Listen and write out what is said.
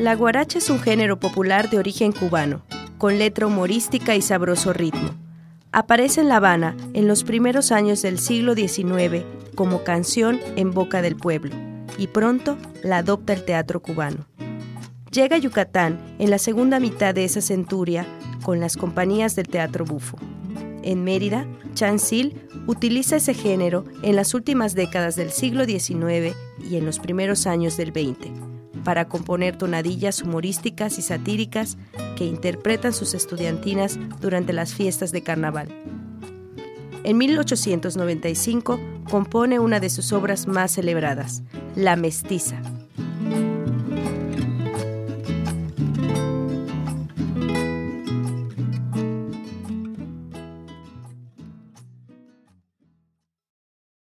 La guaracha es un género popular de origen cubano, con letra humorística y sabroso ritmo. Aparece en La Habana en los primeros años del siglo XIX como canción en boca del pueblo y pronto la adopta el teatro cubano. Llega a Yucatán en la segunda mitad de esa centuria con las compañías del teatro bufo. En Mérida, Chancil utiliza ese género en las últimas décadas del siglo XIX y en los primeros años del XX para componer tonadillas humorísticas y satíricas que interpretan sus estudiantinas durante las fiestas de carnaval. En 1895 compone una de sus obras más celebradas, La Mestiza,